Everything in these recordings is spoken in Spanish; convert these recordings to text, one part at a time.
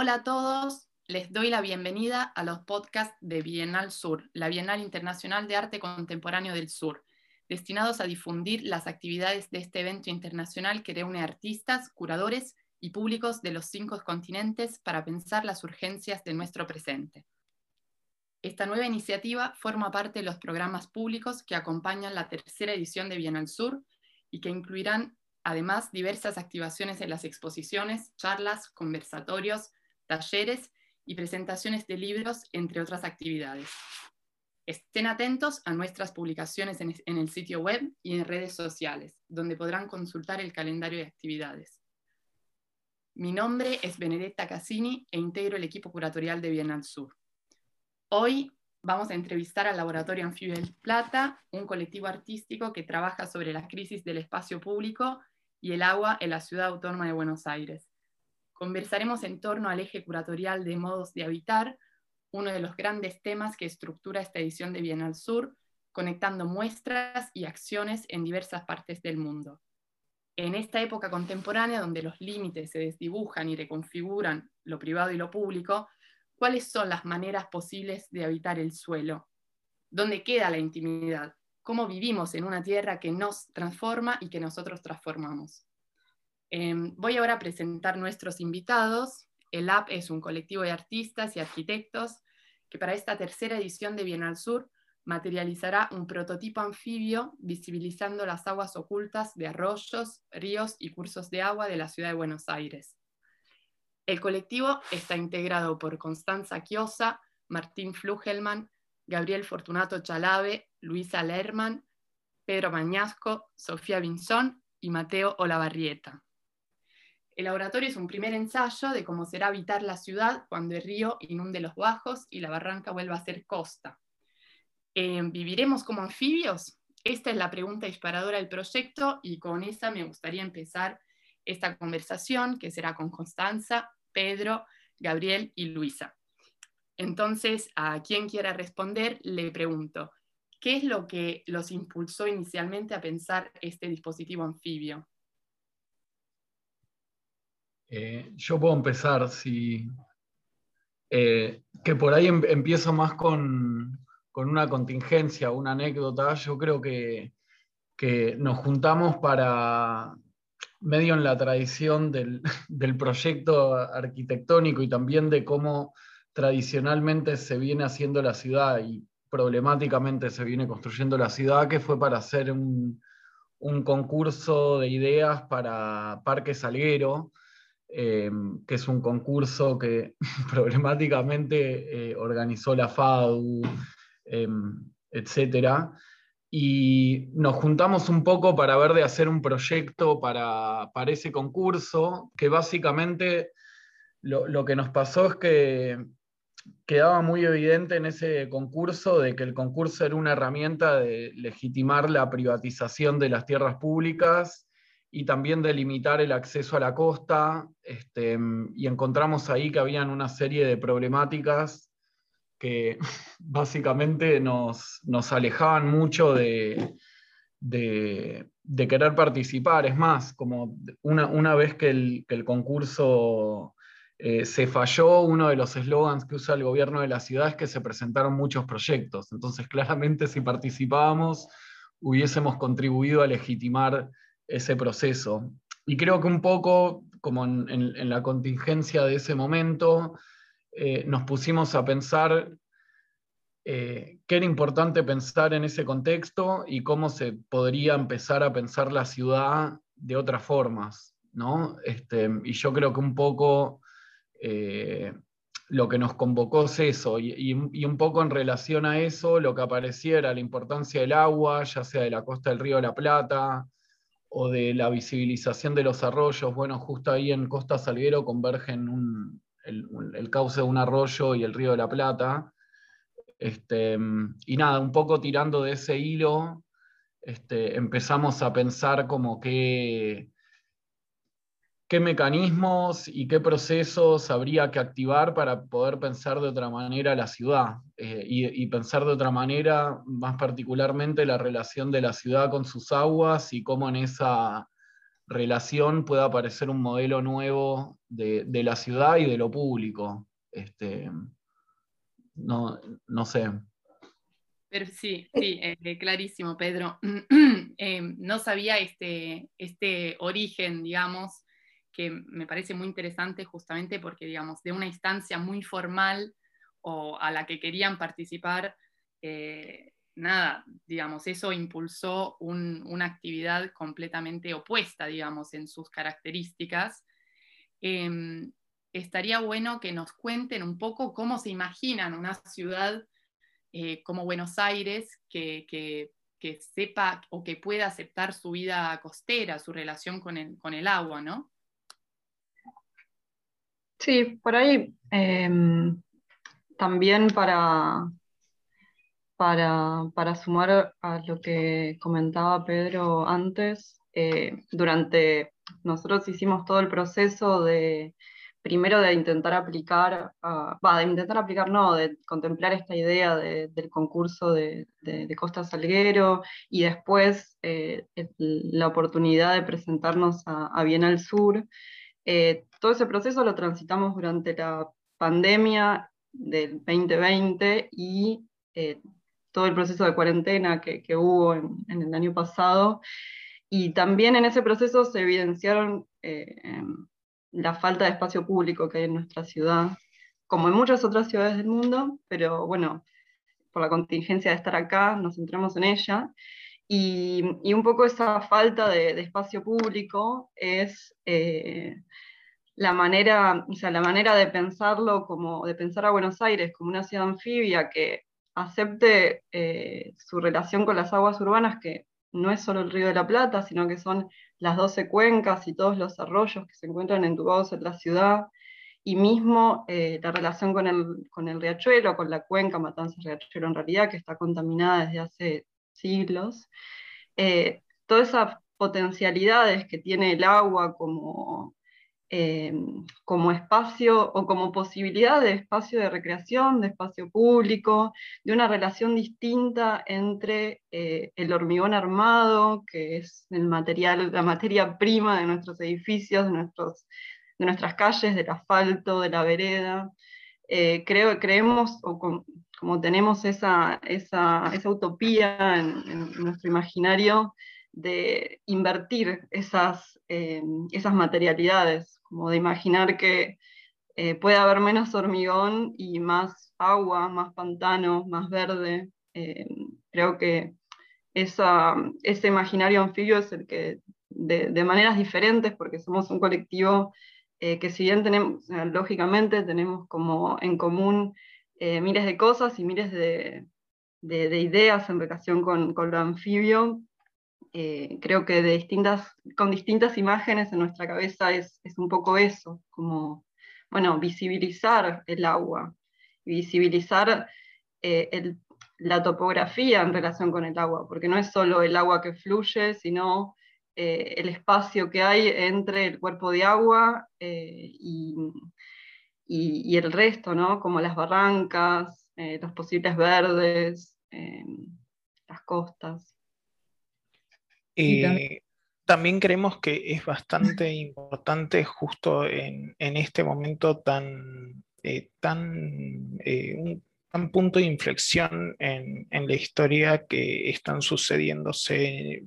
Hola a todos, les doy la bienvenida a los podcasts de Bienal Sur, la Bienal Internacional de Arte Contemporáneo del Sur, destinados a difundir las actividades de este evento internacional que reúne artistas, curadores y públicos de los cinco continentes para pensar las urgencias de nuestro presente. Esta nueva iniciativa forma parte de los programas públicos que acompañan la tercera edición de Bienal Sur y que incluirán además diversas activaciones en las exposiciones, charlas, conversatorios, talleres y presentaciones de libros, entre otras actividades. Estén atentos a nuestras publicaciones en, el sitio web y en redes sociales, donde podrán consultar el calendario de actividades. Mi nombre es Benedetta Cassini e integro el equipo curatorial de Bienal Sur. Hoy vamos a entrevistar al Laboratorio Anfibio del Plata, un colectivo artístico que trabaja sobre la crisis del espacio público y el agua en la ciudad autónoma de Buenos Aires. Conversaremos en torno al eje curatorial de modos de habitar, uno de los grandes temas que estructura esta edición de Bienal Sur, conectando muestras y acciones en diversas partes del mundo. En esta época contemporánea, donde los límites se desdibujan y reconfiguran lo privado y lo público, ¿cuáles son las maneras posibles de habitar el suelo? ¿Dónde queda la intimidad? cómo vivimos en una tierra que nos transforma y que nosotros transformamos. Em, voy ahora a presentar nuestros invitados. El AP es un colectivo de artistas y arquitectos que para esta tercera edición de Bienal Sur materializará un prototipo anfibio visibilizando las aguas ocultas de arroyos, ríos y cursos de agua de la ciudad de Buenos Aires. El colectivo está integrado por Constanza Chiosa, Martín Flugelman, Gabriel Fortunato Chalave, Luisa Lerman, Pedro Mañasco, Sofía Vinzón y Mateo Olavarrieta. El laboratorio es un primer ensayo de cómo será habitar la ciudad cuando el río inunde los bajos y la barranca vuelva a ser costa. Eh, ¿Viviremos como anfibios? Esta es la pregunta disparadora del proyecto y con esa me gustaría empezar esta conversación que será con Constanza, Pedro, Gabriel y Luisa. Entonces, a quien quiera responder, le pregunto, ¿qué es lo que los impulsó inicialmente a pensar este dispositivo anfibio? Eh, yo puedo empezar, si, eh, que por ahí em, empiezo más con, una contingencia, una anécdota. Yo creo que, nos juntamos para, medio en la tradición del, proyecto arquitectónico y también de cómo tradicionalmente se viene haciendo la ciudad y problemáticamente se viene construyendo la ciudad, que fue para hacer un, concurso de ideas para Parque Salguero, eh, que es un concurso que problemáticamente eh, organizó la FADU, em, etc. Y nos juntamos un poco para ver de hacer un proyecto para, ese concurso, que básicamente lo que nos pasó es que quedaba muy evidente en ese concurso de que el concurso era una herramienta de legitimar la privatización de las tierras públicas y también de limitar el acceso a la costa, este, y encontramos ahí que habían una serie de problemáticas que básicamente nos, alejaban mucho de, querer participar. Es más, como una, vez que el concurso eh, se falló uno de los eslogans que usa el gobierno de la ciudad es que se presentaron muchos proyectos. Entonces, claramente, si participábamos, hubiésemos contribuido a legitimar ese proceso. Y creo que un poco, como en, la contingencia de ese momento, eh, nos pusimos a pensar eh, qué era importante pensar en ese contexto y cómo se podría empezar a pensar la ciudad de otras formas. ¿no? Este, y yo creo que un poco eh, lo que nos convocó es eso, y, un poco en relación a eso, lo que apareciera, la importancia del agua, ya sea de la costa del río de la Plata o de la visibilización de los arroyos. Bueno, justo ahí en Costa Salguero convergen el, cauce de un arroyo y el río de la Plata. Este, y nada, un poco tirando de ese hilo, este, empezamos a pensar como que qué mecanismos y qué procesos habría que activar para poder pensar de otra manera la ciudad eh, y, pensar de otra manera más particularmente la relación de la ciudad con sus aguas y cómo en esa relación pueda aparecer un modelo nuevo de, la ciudad y de lo público. Este, no, no sé. Pero sí, sí, eh, clarísimo, Pedro. No sabía este, este origen, digamos, que me parece muy interesante justamente porque, digamos, de una instancia muy formal o a la que querían participar, eh, nada, digamos, eso impulsó una actividad completamente opuesta, digamos, en sus características. Em, estaría bueno que nos cuenten un poco cómo se imaginan una ciudad eh, como Buenos Aires que, sepa o que pueda aceptar su vida costera, su relación con el, agua, ¿no? Sí, por ahí em, también para, para, sumar a lo que comentaba Pedro antes, eh, durante nosotros hicimos todo el proceso de primero de intentar aplicar, va, de intentar aplicar, no, de contemplar esta idea del concurso de, Costa Salguero y después eh, la oportunidad de presentarnos a, Bienal Sur. Eh, todo ese proceso lo transitamos durante la pandemia del 2020 y todo el proceso de cuarentena que, hubo en, el año pasado. Y también en ese proceso se evidenciaron eh, em, la falta de espacio público que hay en nuestra ciudad, como en muchas otras ciudades del mundo, pero bueno, por la contingencia de estar acá, nos centramos en ella. Y, un poco esa falta de, espacio público es eh, la manera, o sea, la manera de pensarlo como, de pensar a Buenos Aires como una ciudad anfibia que acepte eh, su relación con las aguas urbanas, que no es solo el río de la Plata, sino que son las 12 cuencas y todos los arroyos que se encuentran entubados en la ciudad, y mismo eh, la relación con el, con el riachuelo, con la cuenca Matanzas Riachuelo en realidad, que está contaminada desde hace siglos. Eh, todas esas potencialidades que tiene el agua como eh, como espacio o como posibilidad de espacio de recreación, de espacio público, de una relación distinta entre eh, el hormigón armado, que es el material, la materia prima de nuestros edificios, de, nuestras calles, del asfalto, de la vereda. Eh, creo, creemos, o como tenemos esa, utopía en nuestro imaginario, de invertir esas, esas materialidades como de imaginar que eh, puede haber menos hormigón y más agua, más pantano, más verde. Eh, creo que esa, ese imaginario anfibio es el que, de, maneras diferentes, porque somos un colectivo eh, que si bien tenemos, lógicamente tenemos como en común miles de cosas y miles de, ideas en relación con, con lo anfibio, eh, creo que de distintas, con distintas imágenes en nuestra cabeza es, es un poco eso, como, bueno, visibilizar el agua, visibilizar eh, el, la topografía en relación con el agua, porque no es solo el agua que fluye, sino eh, el espacio que hay entre el cuerpo de agua y, y, el resto, ¿no? como las barrancas, los posibles verdes, las costas. Eh, también... creemos que es bastante importante justo en, este momento tan, eh, tan, eh, un, punto de inflexión en, la historia que están sucediéndose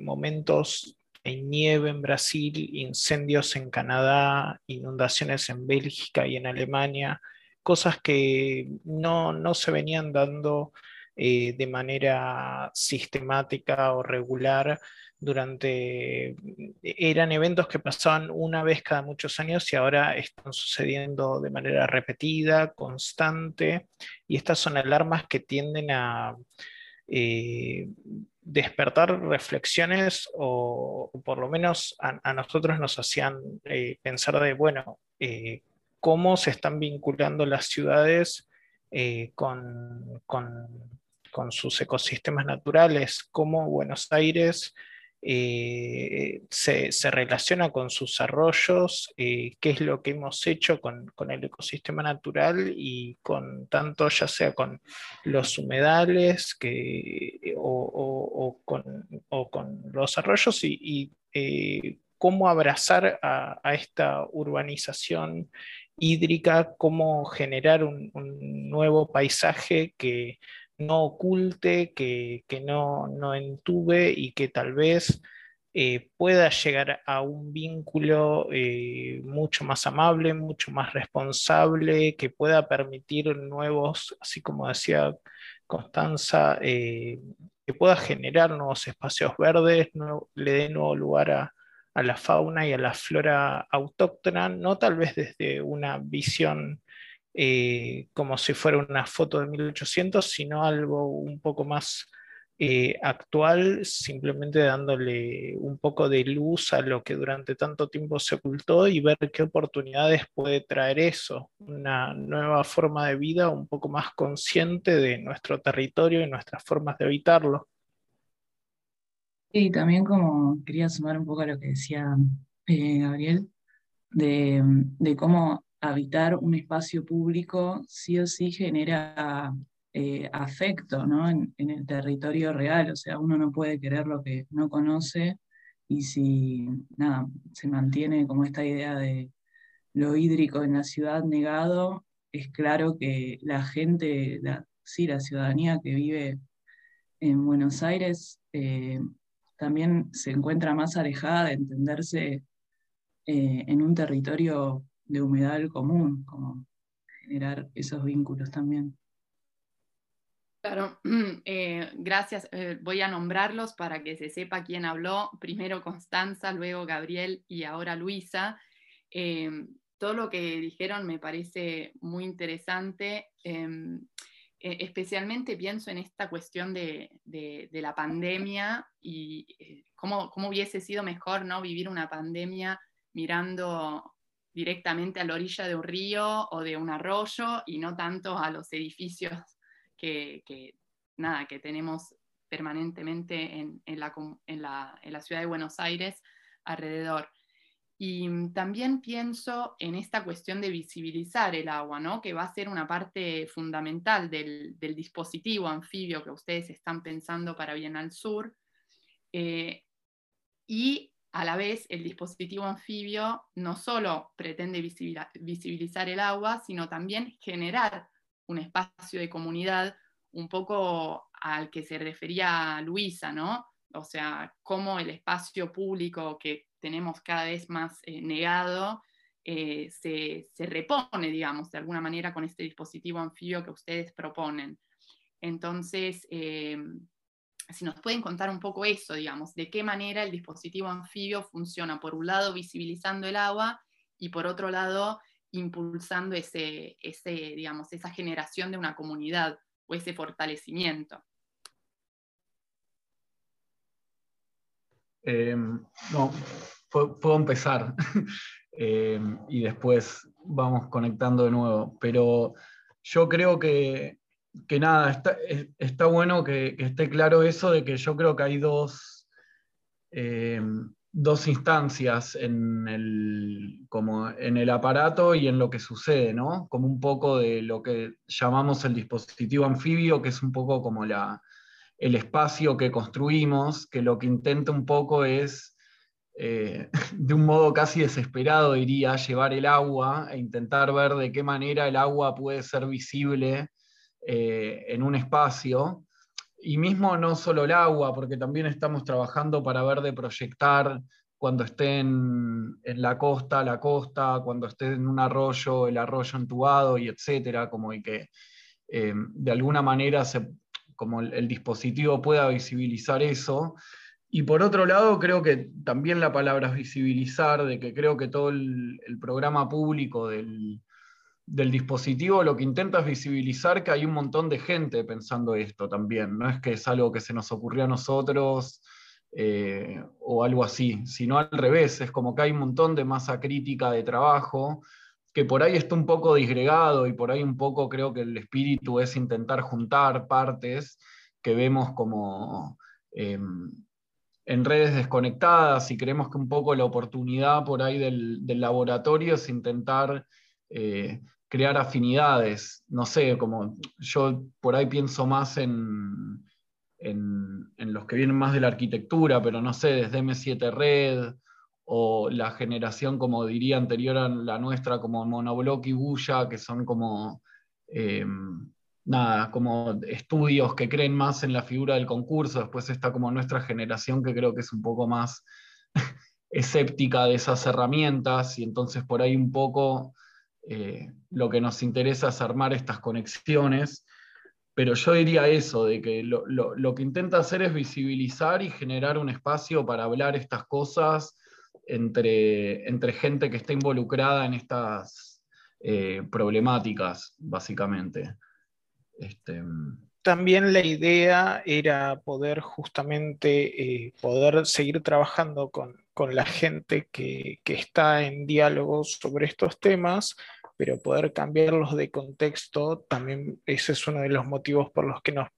momentos de nieve en Brasil, incendios en Canadá, inundaciones en Bélgica y en Alemania, cosas que no, no se venían dando eh, de manera sistemática o regular durante, eran eventos que pasaban una vez cada muchos años y ahora están sucediendo de manera repetida, constante, y estas son alarmas que tienden a eh, despertar reflexiones o, por lo menos a, nosotros nos hacían eh, pensar de, bueno, cómo se están vinculando las ciudades con, con sus ecosistemas naturales, cómo Buenos Aires eh, se, relaciona con sus arroyos, eh, qué es lo que hemos hecho con, el ecosistema natural y con tanto ya sea con los humedales que, o, con, los arroyos y, eh, cómo abrazar a, esta urbanización hídrica, cómo generar un, nuevo paisaje que no oculte, que, no, no, entube y que tal vez eh, pueda llegar a un vínculo eh, mucho más amable, mucho más responsable, que pueda permitir nuevos, así como decía Constanza, eh, que pueda generar nuevos espacios verdes, le dé nuevo lugar a, a, la fauna y a la flora autóctona, no tal vez desde una visión como si fuera una foto de 1800, sino algo un poco más eh, actual, simplemente dándole un poco de luz a lo que durante tanto tiempo se ocultó y ver qué oportunidades puede traer eso, una nueva forma de vida un poco más consciente de nuestro territorio y nuestras formas de habitarlo. Y también como quería sumar un poco a lo que decía eh, Gabriel, de, de cómo habitar un espacio público sí o sí genera eh, afecto ¿no? en, el territorio real, o sea, uno no puede querer lo que no conoce y si nada, se mantiene como esta idea de lo hídrico en la ciudad negado, es claro que la gente, la, sí, la ciudadanía que vive en Buenos Aires eh, también se encuentra más alejada de entenderse eh, en un territorio de humedal común, como generar esos vínculos también. Claro, eh, gracias. Eh, voy a nombrarlos para que se sepa quién habló. Primero Constanza, luego Gabriel y ahora Luisa. Eh, todo lo que dijeron me parece muy interesante. Em, e, especialmente pienso en esta cuestión de, la pandemia y cómo, cómo, hubiese sido mejor ¿no? vivir una pandemia mirando directamente a la orilla de un río o de un arroyo y no tanto a los edificios que, nada, que tenemos permanentemente en, la, ciudad de Buenos Aires alrededor. Y también pienso en esta cuestión de visibilizar el agua, ¿no? que va a ser una parte fundamental del, dispositivo anfibio que ustedes están pensando para Bienal Sur. Eh, y a la vez el dispositivo anfibio no solo pretende visibilizar el agua, sino también generar un espacio de comunidad un poco al que se refería Luisa, ¿no? O sea, cómo el espacio público que tenemos cada vez más eh, negado eh, se, repone, digamos, de alguna manera con este dispositivo anfibio que ustedes proponen. Entonces, eh, si nos pueden contar un poco eso, digamos, de qué manera el dispositivo anfibio funciona, por un lado visibilizando el agua y por otro lado impulsando ese, ese, digamos, esa generación de una comunidad o ese fortalecimiento. Em, no, puedo, empezar em, y después vamos conectando de nuevo, pero yo creo que, nada, está, está bueno que, esté claro eso de que yo creo que hay dos, em, dos instancias en el, como en el aparato y en lo que sucede, ¿no? Como un poco de lo que llamamos el dispositivo anfibio, que es un poco como la, el espacio que construimos, que lo que intenta un poco es, eh, de un modo casi desesperado, diría, llevar el agua e intentar ver de qué manera el agua puede ser visible eh, en un espacio y mismo no solo el agua, porque también estamos trabajando para ver de proyectar cuando esté en, la costa, la costa, cuando esté en un arroyo, el arroyo entubado y etcétera, como y que eh, de alguna manera como el, dispositivo pueda visibilizar eso. Y por otro lado, creo que también la palabra visibilizar, de que creo que todo el programa público del, del dispositivo lo que intenta es visibilizar que hay un montón de gente pensando esto también. No es que es algo que se nos ocurrió a nosotros eh, o algo así, sino al revés, es como que hay un montón de masa crítica de trabajo que por ahí está un poco disgregado y por ahí un poco creo que el espíritu es intentar juntar partes que vemos como em, en redes desconectadas y creemos que un poco la oportunidad por ahí del, laboratorio es intentar eh, crear afinidades. No sé, como yo por ahí pienso más en, en, los que vienen más de la arquitectura, pero no sé, desde M7 Red o la generación, como diría anterior a la nuestra, como Monoblock y Bulla, que son como, eh, nada, como estudios que creen más en la figura del concurso. Después está como nuestra generación, que creo que es un poco más escéptica de esas herramientas, y entonces por ahí un poco eh, lo que nos interesa es armar estas conexiones pero yo diría eso, de que lo, que intenta hacer es visibilizar y generar un espacio para hablar estas cosas entre, entre gente que está involucrada en estas eh, problemáticas, básicamente. Este, también la idea era poder justamente eh, poder seguir trabajando con, la gente que, que, está en diálogo sobre estos temas, pero poder cambiarlos de contexto, también ese es uno de los motivos por los que nos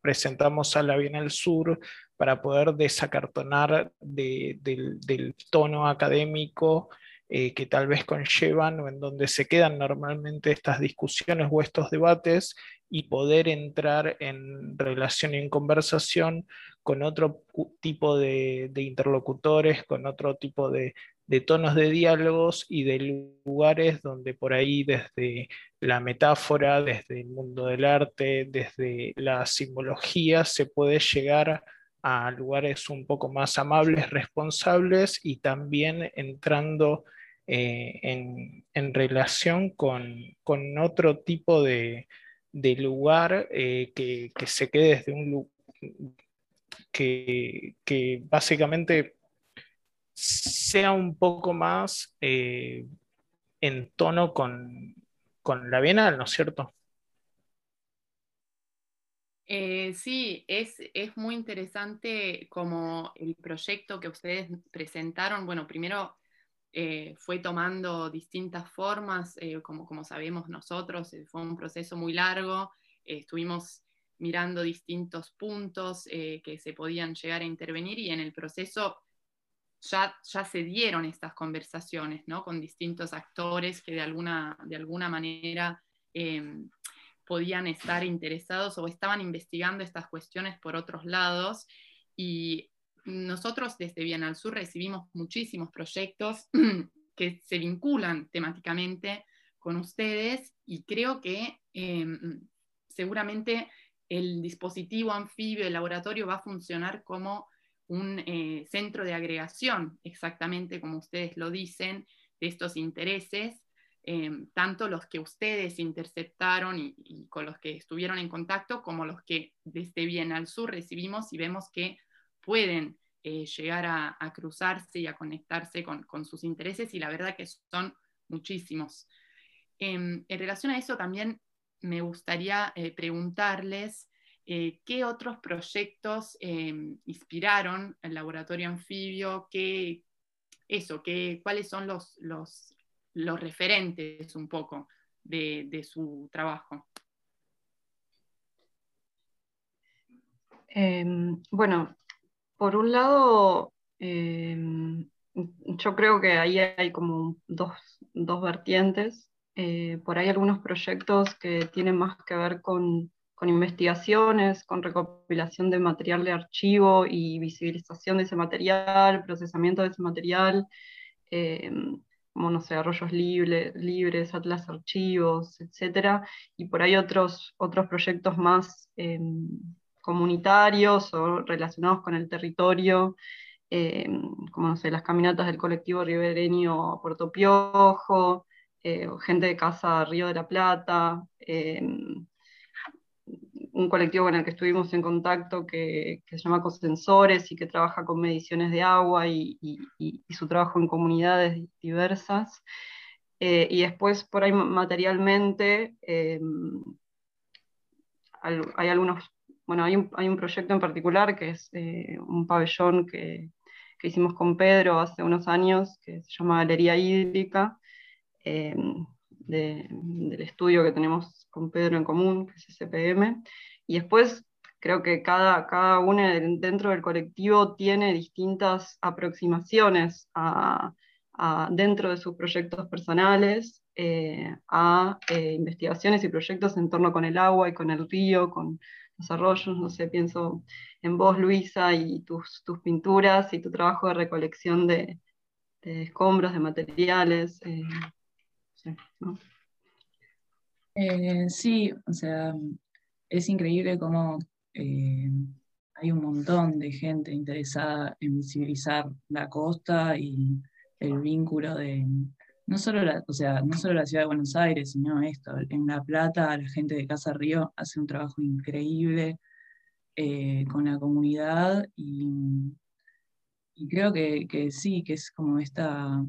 presentamos a la Bienal Sur, para poder desacartonar del, tono académico eh, que tal vez conllevan o en donde se quedan normalmente estas discusiones o estos debates y poder entrar en relación y en conversación con otro tipo de interlocutores, con otro tipo de, de tonos de diálogos y de lugares donde por ahí desde la metáfora, desde el mundo del arte, desde la simbología, se puede llegar a lugares un poco más amables, responsables y también entrando eh, en, relación con, otro tipo de, lugar eh, que, se quede desde un lugar que, que básicamente sea un poco más eh, en tono con, la Bienal, ¿no es cierto? Eh, sí, es, muy interesante como el proyecto que ustedes presentaron, bueno, primero eh, fue tomando distintas formas, como, como sabemos nosotros, fue un proceso muy largo, estuvimos mirando distintos puntos que se podían llegar a intervenir y en el proceso ya, se dieron estas conversaciones ¿no? con distintos actores que de alguna, de alguna manera em, podían estar interesados o estaban investigando estas cuestiones por otros lados. Y nosotros desde Bien al Sur recibimos muchísimos proyectos que se vinculan temáticamente con ustedes y creo que em, seguramente el dispositivo anfibio, el laboratorio va a funcionar como un eh, centro de agregación, exactamente como ustedes lo dicen, de estos intereses, eh, tanto los que ustedes interceptaron y, con los que estuvieron en contacto, como los que desde bien al sur recibimos y vemos que pueden eh, llegar a, cruzarse y a conectarse con, con, sus intereses, y la verdad que son muchísimos. en relación a eso también me gustaría preguntarles eh, ¿Qué otros proyectos em, inspiraron el laboratorio anfibio? ¿Qué, eso, qué, ¿Cuáles son los, los, los, referentes un poco de, de su trabajo? Em, bueno, por un lado, em, yo creo que ahí hay como dos, dos vertientes. Eh, por ahí algunos proyectos que tienen más que ver con con investigaciones, con recopilación de material de archivo y visibilización de ese material, procesamiento de ese material, eh, como, no sé, arroyos libres, atlas archivos, etc. Y por ahí otros, otros proyectos más eh, comunitarios o relacionados con el territorio, eh, como, no sé, las caminatas del colectivo ribereño Puerto Piojo, gente de Casa Río de la Plata, un colectivo con el que estuvimos en contacto que, se llama Cosensores y que trabaja con mediciones de agua y, su trabajo en comunidades diversas. Eh, y después, por ahí materialmente, em, hay algunos, bueno, hay un, proyecto en particular que es eh, un pabellón que, hicimos con Pedro hace unos años, que se llama Galería Hídrica, em, del estudio que tenemos con Pedro en común, que es SPM, y después creo que cada, cada uno dentro del colectivo tiene distintas aproximaciones dentro de sus proyectos personales a eh, investigaciones y proyectos en torno con el agua y con el río, con desarrollos, no sé, pienso en vos, Luisa, y tus, tus pinturas y tu trabajo de recolección de, escombros, de materiales. Eh, eh, sí, o sea, es increíble cómo eh, hay un montón de gente interesada en visibilizar la costa y el vínculo de, no solo la, o sea, no solo la ciudad de Buenos Aires, sino esto, en La Plata la gente de Casa Río hace un trabajo increíble eh, con la comunidad y, creo que, sí, que es como esta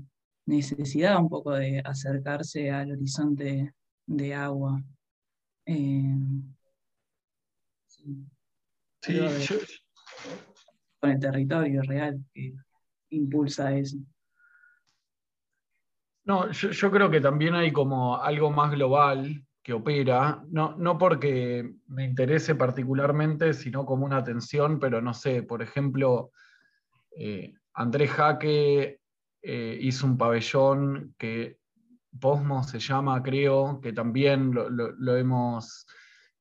necesidad un poco de acercarse al horizonte de agua. Eh, sí, con el territorio real que impulsa eso. No, yo, creo que también hay como algo más global que opera, no, no porque me interese particularmente, sino como una atención, pero no sé, por ejemplo, eh, Andrés Jaque eh, hizo un pabellón que Posmo se llama, creo, que también lo, hemos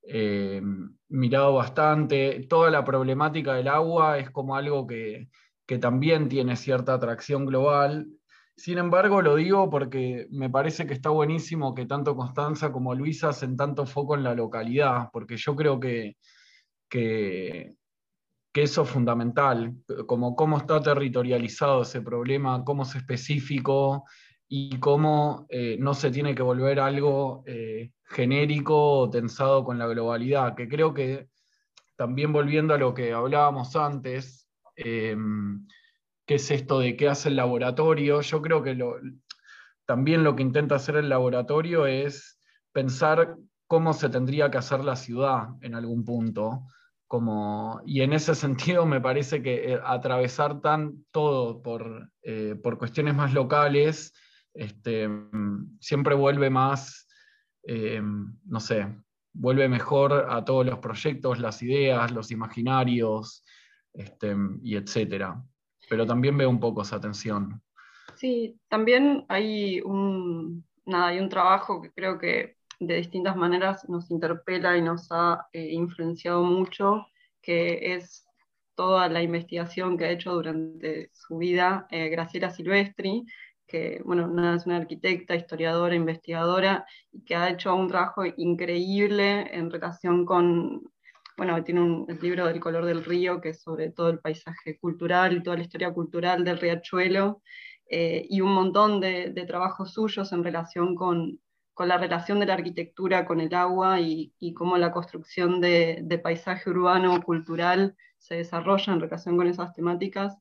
eh, mirado bastante. Toda la problemática del agua es como algo que, que también tiene cierta atracción global sin embargo, lo digo porque me parece que está buenísimo que tanto Constanza como Luisa hacen tanto foco en la localidad, porque yo creo que, que, eso es fundamental, como cómo está territorializado ese problema, cómo es específico y cómo eh, no se tiene que volver algo eh, genérico o tensado con la globalidad, que creo que también volviendo a lo que hablábamos antes, eh, qué es esto de qué hace el laboratorio. Yo creo que también lo que intenta hacer el laboratorio es pensar cómo se tendría que hacer la ciudad en algún punto. Como, y en ese sentido me parece que eh, atravesar tan todo por, por cuestiones más locales este, siempre vuelve más, eh, no sé, vuelve mejor a todos los proyectos, las ideas, los imaginarios, este, y etcétera pero también veo un poco esa tensión. Sí, también hay un, nada, hay un trabajo que creo que de distintas maneras nos interpela y nos ha eh, influenciado mucho, que es toda la investigación que ha hecho durante su vida eh, Graciela Silvestri, que bueno, es una arquitecta, historiadora, investigadora, y que ha hecho un trabajo increíble en relación con bueno, tiene un, el libro del color del río, que es sobre todo el paisaje cultural y toda la historia cultural del riachuelo, eh, y un montón de, trabajos suyos en relación con, la relación de la arquitectura con el agua y, cómo la construcción de, paisaje urbano cultural se desarrolla en relación con esas temáticas,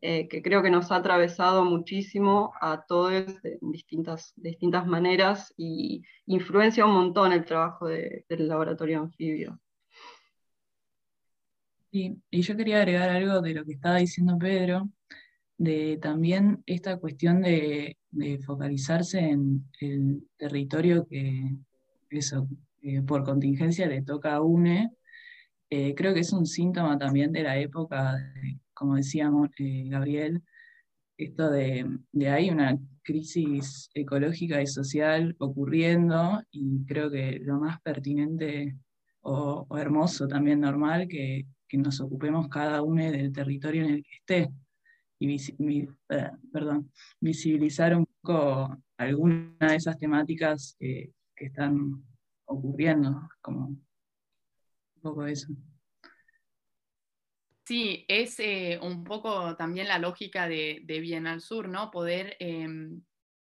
eh, que creo que nos ha atravesado muchísimo a todos de distintas, distintas maneras y influencia un montón el trabajo del laboratorio anfibio y yo quería agregar algo de lo que estaba diciendo Pedro, de también esta cuestión de, focalizarse en el territorio que eso, por contingencia le toca a UNE. Eh, creo que es un síntoma también de la época, como decíamos eh, Gabriel, esto de, de ahí una crisis ecológica y social ocurriendo y creo que lo más pertinente o, hermoso también normal que que nos ocupemos cada uno del territorio en el que esté y eh, visibilizar un poco alguna de esas temáticas que, están ocurriendo, como un poco eso. Sí, es eh, un poco también la lógica de, de Bien al Sur, ¿no? Poder, em,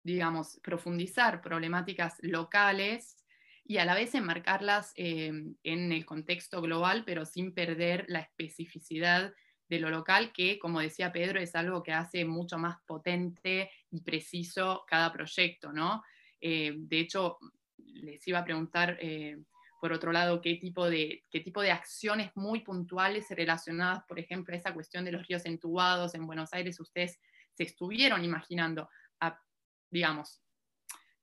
digamos, profundizar problemáticas locales y a la vez enmarcarlas em, en el contexto global, pero sin perder la especificidad de lo local, que, como decía Pedro, es algo que hace mucho más potente y preciso cada proyecto, ¿no? Eh, de hecho, les iba a preguntar, eh, por otro lado, qué tipo, de, qué tipo de acciones muy puntuales relacionadas, por ejemplo, a esa cuestión de los ríos entubados en Buenos Aires, ustedes se estuvieron imaginando, digamos,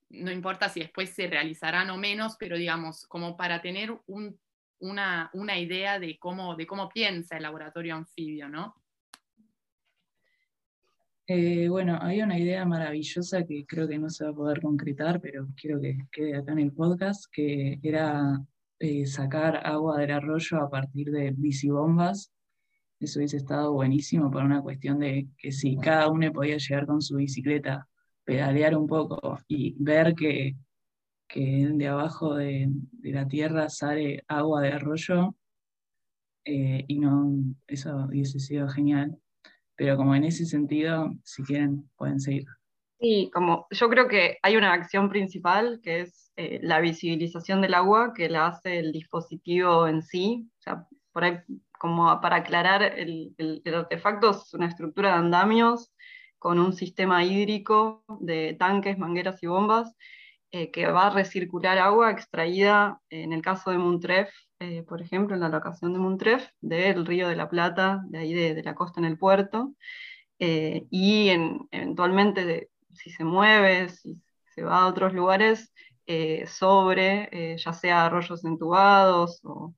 no importa si después se realizarán o menos, pero digamos, como para tener una, idea de cómo, de cómo piensa el laboratorio anfibio, ¿no? Eh, bueno, hay una idea maravillosa que creo que no se va a poder concretar, pero quiero que quede acá en el podcast, que era eh, sacar agua del arroyo a partir de bicibombas. Eso hubiese estado buenísimo por una cuestión de que si cada uno podía llegar con su bicicleta, pedalear un poco y ver que, que de abajo de, la tierra sale agua de arroyo, eh, y no, eso hubiese sido genial. Pero como en ese sentido, si quieren, pueden seguir. Sí, como yo creo que hay una acción principal que es eh, la visibilización del agua que la hace el dispositivo en sí. O sea, por ahí, como para aclarar, el, artefacto es una estructura de andamios con un sistema hídrico de tanques, mangueras y bombas eh, que va a recircular agua extraída, en el caso de Montref, eh, por ejemplo, en la locación de Montref, del río de la Plata, de ahí de, la costa en el puerto, y eventualmente si se mueve, si se va a otros lugares, eh, sobre eh, ya sea arroyos entubados o,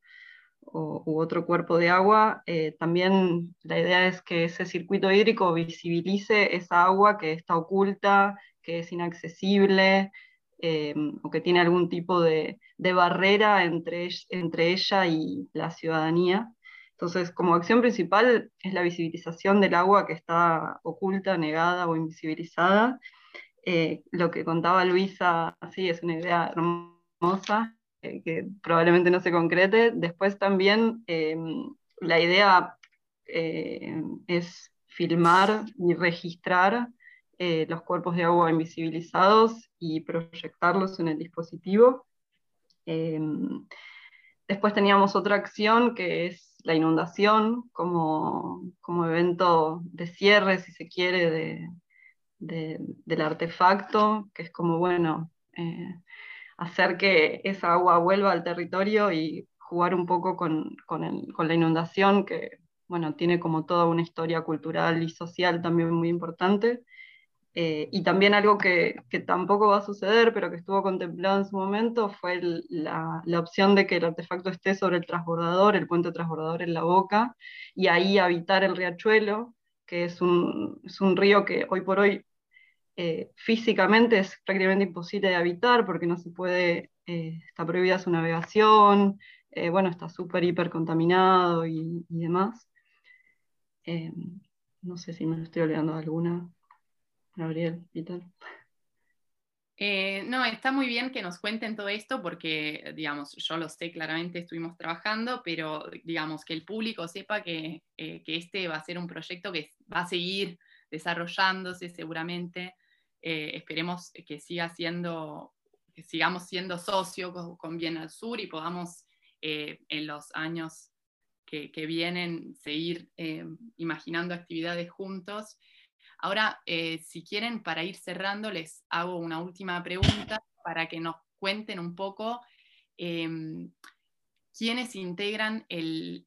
u otro cuerpo de agua. Eh, también la idea es que ese circuito hídrico visibilice esa agua que está oculta, que es inaccesible o que tiene algún tipo de, barrera entre, entre ella y la ciudadanía. Entonces, como acción principal es la visibilización del agua que está oculta, negada o invisibilizada eh, lo que contaba Luisa, sí, es una idea hermosa, eh, que probablemente no se concrete. Después también em, la idea eh, es filmar y registrar los cuerpos de agua invisibilizados y proyectarlos en el dispositivo. Em, después teníamos otra acción que es la inundación como, como evento de cierre, si se quiere, de, del artefacto, que es como, bueno, eh, hacer que esa agua vuelva al territorio y jugar un poco con, la inundación, que, bueno, tiene como toda una historia cultural y social también muy importante. Eh, y también algo que, tampoco va a suceder, pero que estuvo contemplado en su momento, fue la, opción de que el artefacto esté sobre el transbordador, el puente transbordador en la boca, y ahí habitar el riachuelo, que es un, es un río que hoy por hoy eh, físicamente es prácticamente imposible de habitar porque no se puede, eh, está prohibida su navegación, bueno, está súper hiper contaminado y, demás. no sé si me estoy olvidando de alguna, Gabriel y tal. no, está muy bien que nos cuenten todo esto porque, digamos, yo lo sé claramente, estuvimos trabajando, pero digamos que el público sepa que, que este va a ser un proyecto que va a seguir desarrollándose seguramente eh, esperemos que siga siendo, que sigamos siendo socios con, al Sur y podamos eh, en los años que, vienen seguir eh, imaginando actividades juntos. Ahora, si quieren, para ir cerrando, les hago una última pregunta para que nos cuenten un poco em, quiénes integran el,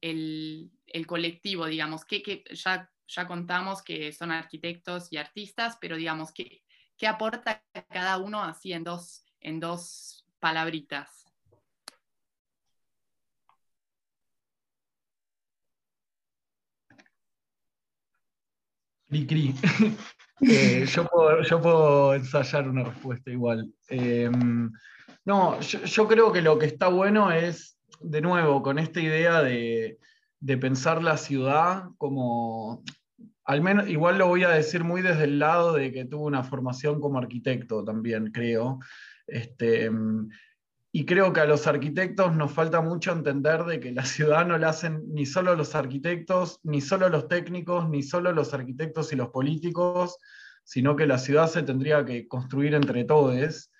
colectivo, digamos, que, ya, ya contamos que son arquitectos y artistas, pero digamos, que ¿Qué aporta cada uno así en dos, en dos palabritas? Eh, yo, puedo, ensayar una respuesta igual. Em, no, yo, creo que lo que está bueno es, de nuevo, con esta idea de, de pensar la ciudad como al menos, igual lo voy a decir muy desde el lado de que tuve una formación como arquitecto también, creo. Este, y creo que a los arquitectos nos falta mucho entender de que la ciudad no la hacen ni solo los arquitectos, ni solo los técnicos, ni solo los arquitectos y los políticos, sino que la ciudad se tendría que construir entre todos.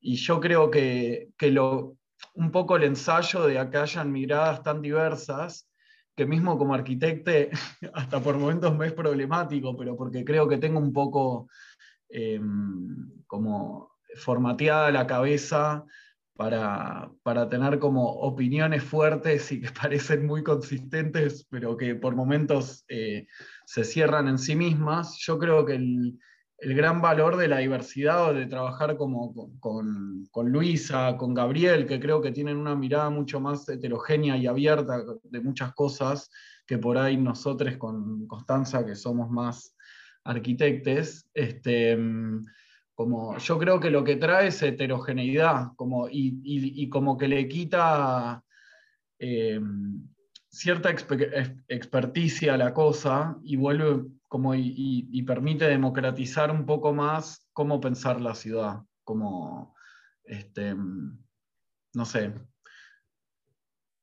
Y yo creo que, que lo, un poco el ensayo de que hayan miradas tan diversas que mismo como arquitecto hasta por momentos me es problemático, pero porque creo que tengo un poco em, como formateada la cabeza para, tener como opiniones fuertes y que parecen muy consistentes, pero que por momentos eh, se cierran en sí mismas. Yo creo que el, gran valor de la diversidad o de trabajar como con, Luisa, con Gabriel, que creo que tienen una mirada mucho más heterogénea y abierta de muchas cosas que por ahí nosotros con Constanza, que somos más arquitectes, este, Como, yo creo que lo que trae es heterogeneidad como, y, como que le quita eh, cierta experticia a la cosa y vuelve como y, permite democratizar un poco más cómo pensar la ciudad. Como, este, no sé,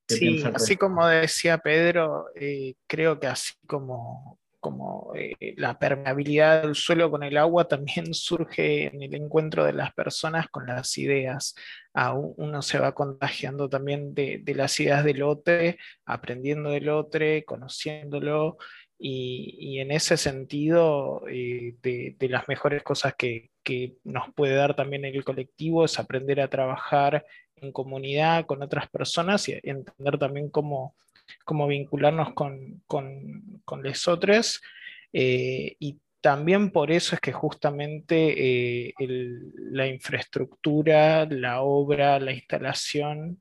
Sí, así como decía Pedro, eh, creo que así como, como eh, la permeabilidad del suelo con el agua también surge en el encuentro de las personas con las ideas. uno se va contagiando también de, las ideas del otro, aprendiendo del otro, conociéndolo, y, en ese sentido, eh, de, las mejores cosas que, que nos puede dar también el colectivo es aprender a trabajar en comunidad con otras personas y entender también cómo, cómo vincularnos con, con, con los otros. Eh, y también por eso es que justamente eh, la infraestructura, la obra, la instalación,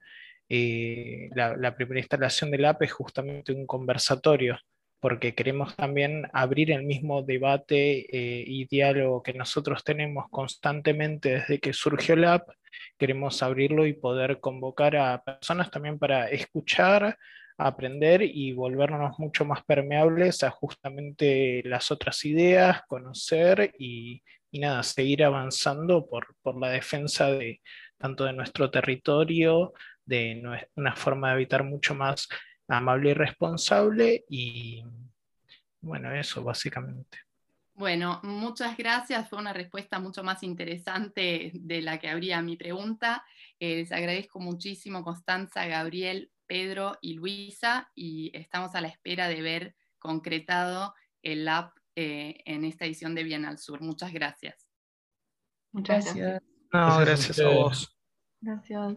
eh, la, la, primera instalación del app es justamente un conversatorio, porque queremos también abrir el mismo debate y diálogo que nosotros tenemos constantemente desde que surgió el app queremos abrirlo y poder convocar a personas también para escuchar, aprender y volvernos mucho más permeables a justamente las otras ideas, conocer y, nada, seguir avanzando por, la defensa de tanto de nuestro territorio, de una forma de habitar mucho más amable y responsable y bueno, eso básicamente. Bueno, muchas gracias. Fue una respuesta mucho más interesante de la que habría mi pregunta. Eh, les agradezco muchísimo, Constanza, Gabriel, Pedro y Luisa, y estamos a la espera de ver concretado el app eh, en esta edición de Bienal Sur. Muchas gracias. Muchas gracias. gracias a vos. Gracias.